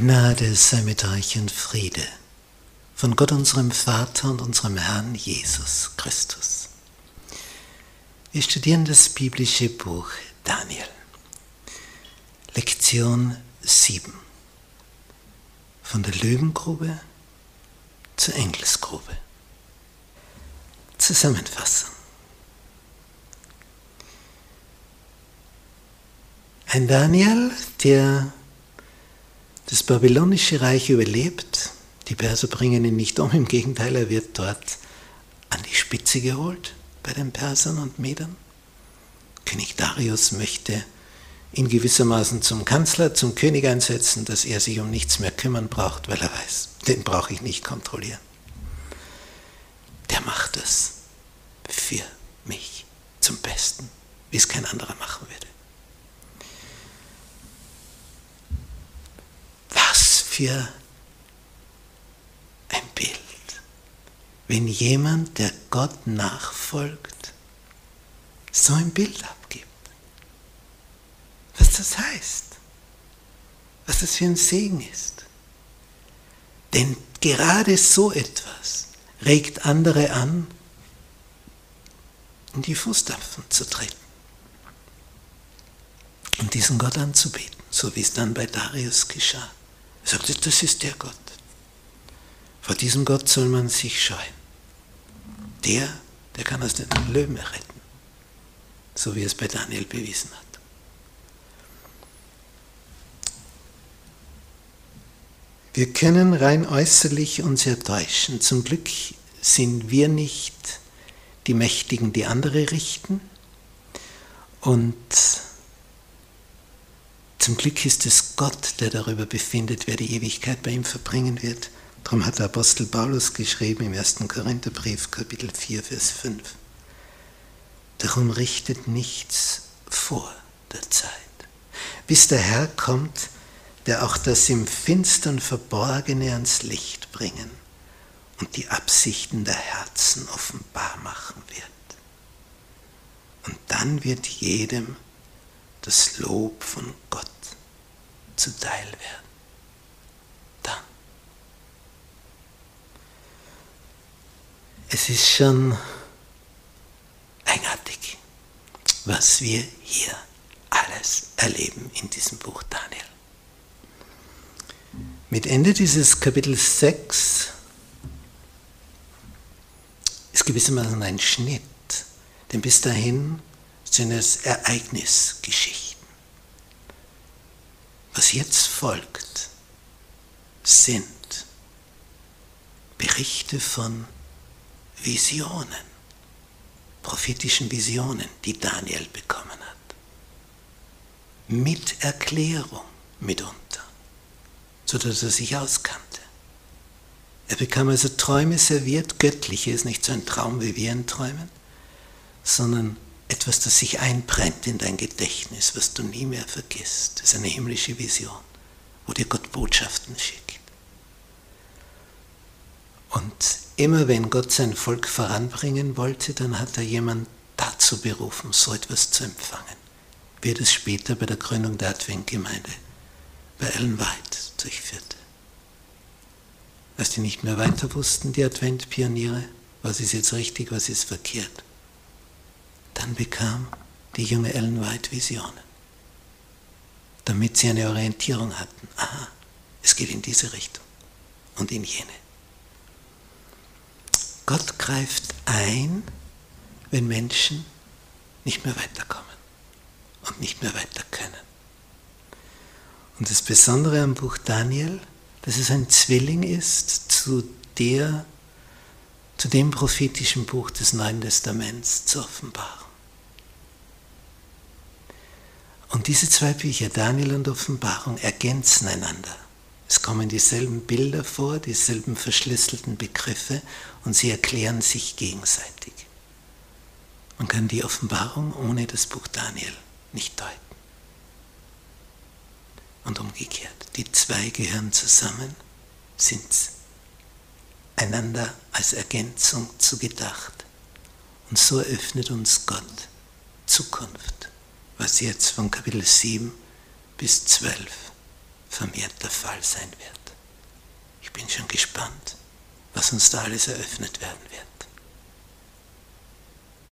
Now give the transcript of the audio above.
Gnade sei mit euch und Friede von Gott unserem Vater und unserem Herrn Jesus Christus. Wir studieren das biblische Buch Daniel. Lektion 7. Von der Löwengrube zur Engelsgrube. Zusammenfassung. Ein Daniel, der das babylonische Reich überlebt. Die Perser bringen ihn nicht um, im Gegenteil, er wird dort an die Spitze geholt bei den Persern und Medern. König Darius möchte ihn gewissermaßen zum Kanzler, zum König einsetzen, dass er sich um nichts mehr kümmern braucht, weil er weiß, den brauche ich nicht kontrollieren. Der macht es für mich zum Besten, wie es kein anderer machen würde. Für ein Bild, wenn jemand, der Gott nachfolgt, so ein Bild abgibt. Was das heißt, was das für ein Segen ist. Denn gerade so etwas regt andere an, in die Fußstapfen zu treten und diesen Gott anzubeten, so wie es dann bei Darius geschah. Er sagte, das ist der Gott. Vor diesem Gott soll man sich scheuen. Der, der kann aus den Löwen retten. So wie es bei Daniel bewiesen hat. Wir können rein äußerlich uns ja täuschen. Zum Glück sind wir nicht die Mächtigen, die andere richten. Und zum Glück ist es Gott, der darüber befindet, wer die Ewigkeit bei ihm verbringen wird. Darum hat der Apostel Paulus geschrieben im 1. Korintherbrief, Kapitel 4, Vers 5. Darum richtet nichts vor der Zeit, bis der Herr kommt, der auch das im Finstern Verborgene ans Licht bringen und die Absichten der Herzen offenbar machen wird. Und dann wird jedem das Lob von Gott zuteil werden. Dann. Es ist schon eigenartig, was wir hier alles erleben in diesem Buch Daniel. Mit Ende dieses Kapitels 6 ist gewissermaßen ein Schnitt, denn bis dahin sind es Ereignisgeschichten. Was jetzt folgt, sind Berichte von Visionen, prophetischen Visionen, die Daniel bekommen hat. Mit Erklärung mitunter, sodass er sich auskannte. Er bekam also Träume serviert, göttliche ist nicht so ein Traum, wie wir ihn träumen, sondern etwas, das sich einbrennt in dein Gedächtnis, was du nie mehr vergisst. Das ist eine himmlische Vision, wo dir Gott Botschaften schickt. Und immer wenn Gott sein Volk voranbringen wollte, dann hat er jemanden dazu berufen, so etwas zu empfangen. Wie er das später bei der Gründung der Adventgemeinde bei Ellen White durchführte. Als die nicht mehr weiter wussten, die Adventpioniere, was ist jetzt richtig, was ist verkehrt, dann bekam die junge Ellen White Visionen, damit sie eine Orientierung hatten. Aha, es geht in diese Richtung und in jene. Gott greift ein, wenn Menschen nicht mehr weiterkommen und nicht mehr weiter können. Und das Besondere am Buch Daniel, dass es ein Zwilling ist zu der, zu dem prophetischen Buch des Neuen Testaments zu offenbaren. Und diese zwei Bücher, Daniel und Offenbarung, ergänzen einander. Es kommen dieselben Bilder vor, dieselben verschlüsselten Begriffe und sie erklären sich gegenseitig. Man kann die Offenbarung ohne das Buch Daniel nicht deuten. Und umgekehrt, die zwei gehören zusammen, sind einander als Ergänzung zugedacht. Und so eröffnet uns Gott Zukunft was jetzt von Kapitel 7 bis 12 vermehrt der Fall sein wird. Ich bin schon gespannt, was uns da alles eröffnet werden wird.